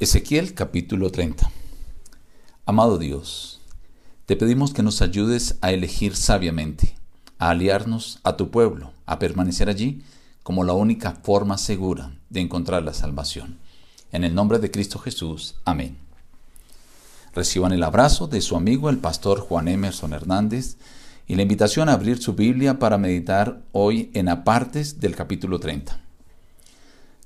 Ezequiel capítulo 30 Amado Dios, te pedimos que nos ayudes a elegir sabiamente, a aliarnos a tu pueblo, a permanecer allí como la única forma segura de encontrar la salvación. En el nombre de Cristo Jesús. Amén. Reciban el abrazo de su amigo el pastor Juan Emerson Hernández y la invitación a abrir su Biblia para meditar hoy en apartes del capítulo 30.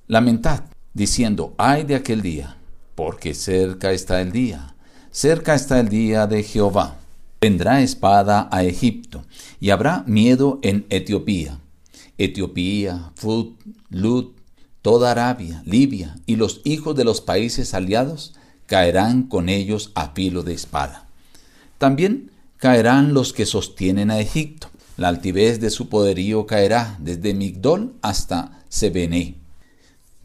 Lamentad, diciendo, ay de aquel día, porque cerca está el día, cerca está el día de Jehová. Vendrá espada a Egipto, y habrá miedo en Etiopía. Etiopía, Fut, Lut, toda Arabia, Libia y los hijos de los países aliados caerán con ellos a filo de espada. También caerán los que sostienen a Egipto. La altivez de su poderío caerá desde Migdol hasta Sebené.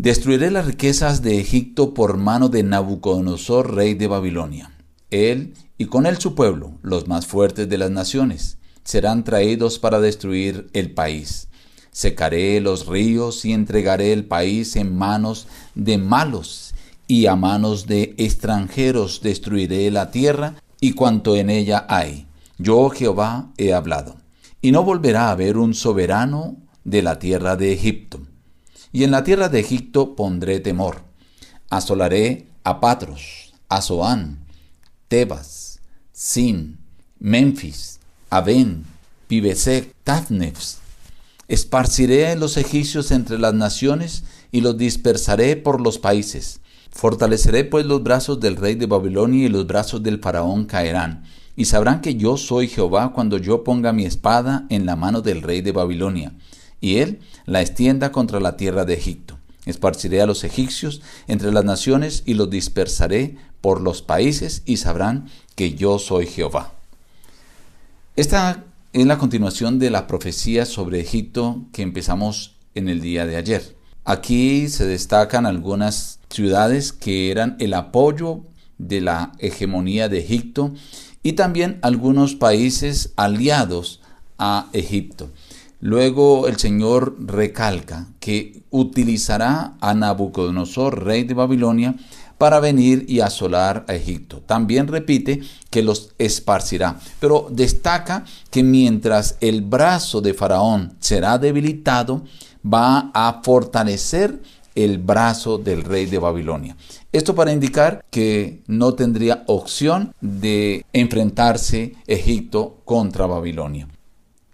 Destruiré las riquezas de Egipto por mano de Nabucodonosor, rey de Babilonia. Él y con él su pueblo, los más fuertes de las naciones, serán traídos para destruir el país. Secaré los ríos y entregaré el país en manos de malos y a manos de extranjeros destruiré la tierra y cuanto en ella hay. Yo Jehová he hablado. Y no volverá a haber un soberano de la tierra de Egipto y en la tierra de Egipto pondré temor. Asolaré a Patros, a Zoán, Tebas, Sin, Memphis, Aben, Pibesec, Tafnefs. Esparciré los egipcios entre las naciones y los dispersaré por los países. Fortaleceré pues los brazos del rey de Babilonia y los brazos del faraón caerán. Y sabrán que yo soy Jehová cuando yo ponga mi espada en la mano del rey de Babilonia y él la extienda contra la tierra de Egipto. Esparciré a los egipcios entre las naciones y los dispersaré por los países y sabrán que yo soy Jehová. Esta es la continuación de la profecía sobre Egipto que empezamos en el día de ayer. Aquí se destacan algunas ciudades que eran el apoyo de la hegemonía de Egipto y también algunos países aliados a Egipto. Luego el Señor recalca que utilizará a Nabucodonosor, rey de Babilonia, para venir y asolar a Egipto. También repite que los esparcirá, pero destaca que mientras el brazo de Faraón será debilitado, va a fortalecer el brazo del rey de Babilonia. Esto para indicar que no tendría opción de enfrentarse Egipto contra Babilonia.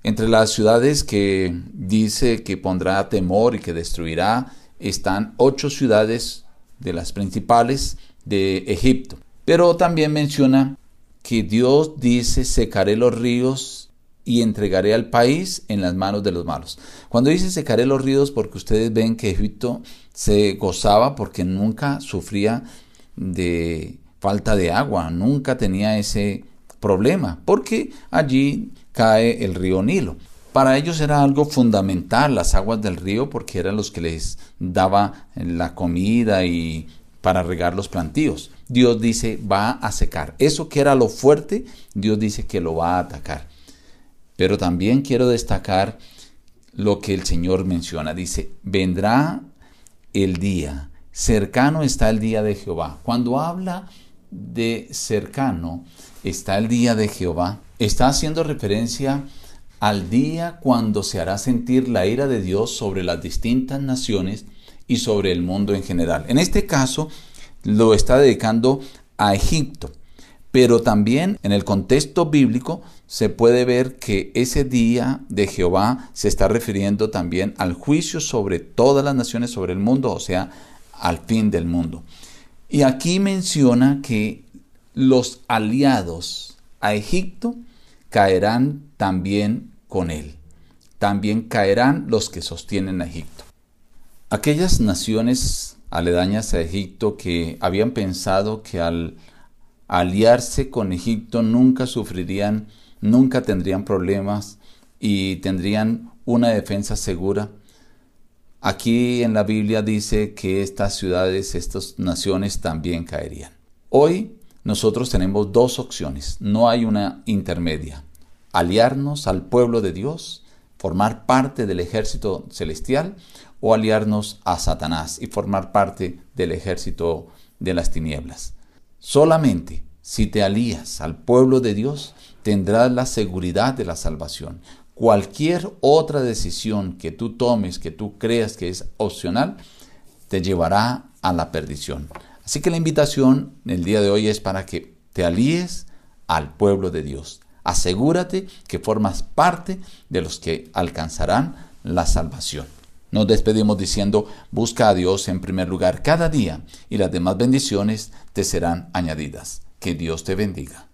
Entre las ciudades que dice que pondrá temor y que destruirá están ocho ciudades de las principales de Egipto. Pero también menciona que Dios dice secaré los ríos y entregaré al país en las manos de los malos. Cuando dice secaré los ríos porque ustedes ven que Egipto se gozaba porque nunca sufría de falta de agua, nunca tenía ese problema, porque allí cae el río Nilo. Para ellos era algo fundamental las aguas del río porque eran los que les daba la comida y para regar los plantíos. Dios dice va a secar. Eso que era lo fuerte, Dios dice que lo va a atacar. Pero también quiero destacar lo que el Señor menciona. Dice, vendrá el día, cercano está el día de Jehová. Cuando habla de cercano está el día de Jehová, está haciendo referencia al día cuando se hará sentir la ira de Dios sobre las distintas naciones y sobre el mundo en general. En este caso, lo está dedicando a Egipto, pero también en el contexto bíblico se puede ver que ese día de Jehová se está refiriendo también al juicio sobre todas las naciones sobre el mundo, o sea, al fin del mundo. Y aquí menciona que los aliados a Egipto caerán también con él. También caerán los que sostienen a Egipto. Aquellas naciones aledañas a Egipto que habían pensado que al aliarse con Egipto nunca sufrirían, nunca tendrían problemas y tendrían una defensa segura, Aquí en la Biblia dice que estas ciudades, estas naciones también caerían. Hoy nosotros tenemos dos opciones, no hay una intermedia. Aliarnos al pueblo de Dios, formar parte del ejército celestial o aliarnos a Satanás y formar parte del ejército de las tinieblas. Solamente si te alías al pueblo de Dios, tendrás la seguridad de la salvación. Cualquier otra decisión que tú tomes, que tú creas que es opcional, te llevará a la perdición. Así que la invitación el día de hoy es para que te alíes al pueblo de Dios. Asegúrate que formas parte de los que alcanzarán la salvación. Nos despedimos diciendo, busca a Dios en primer lugar cada día y las demás bendiciones te serán añadidas. Que Dios te bendiga.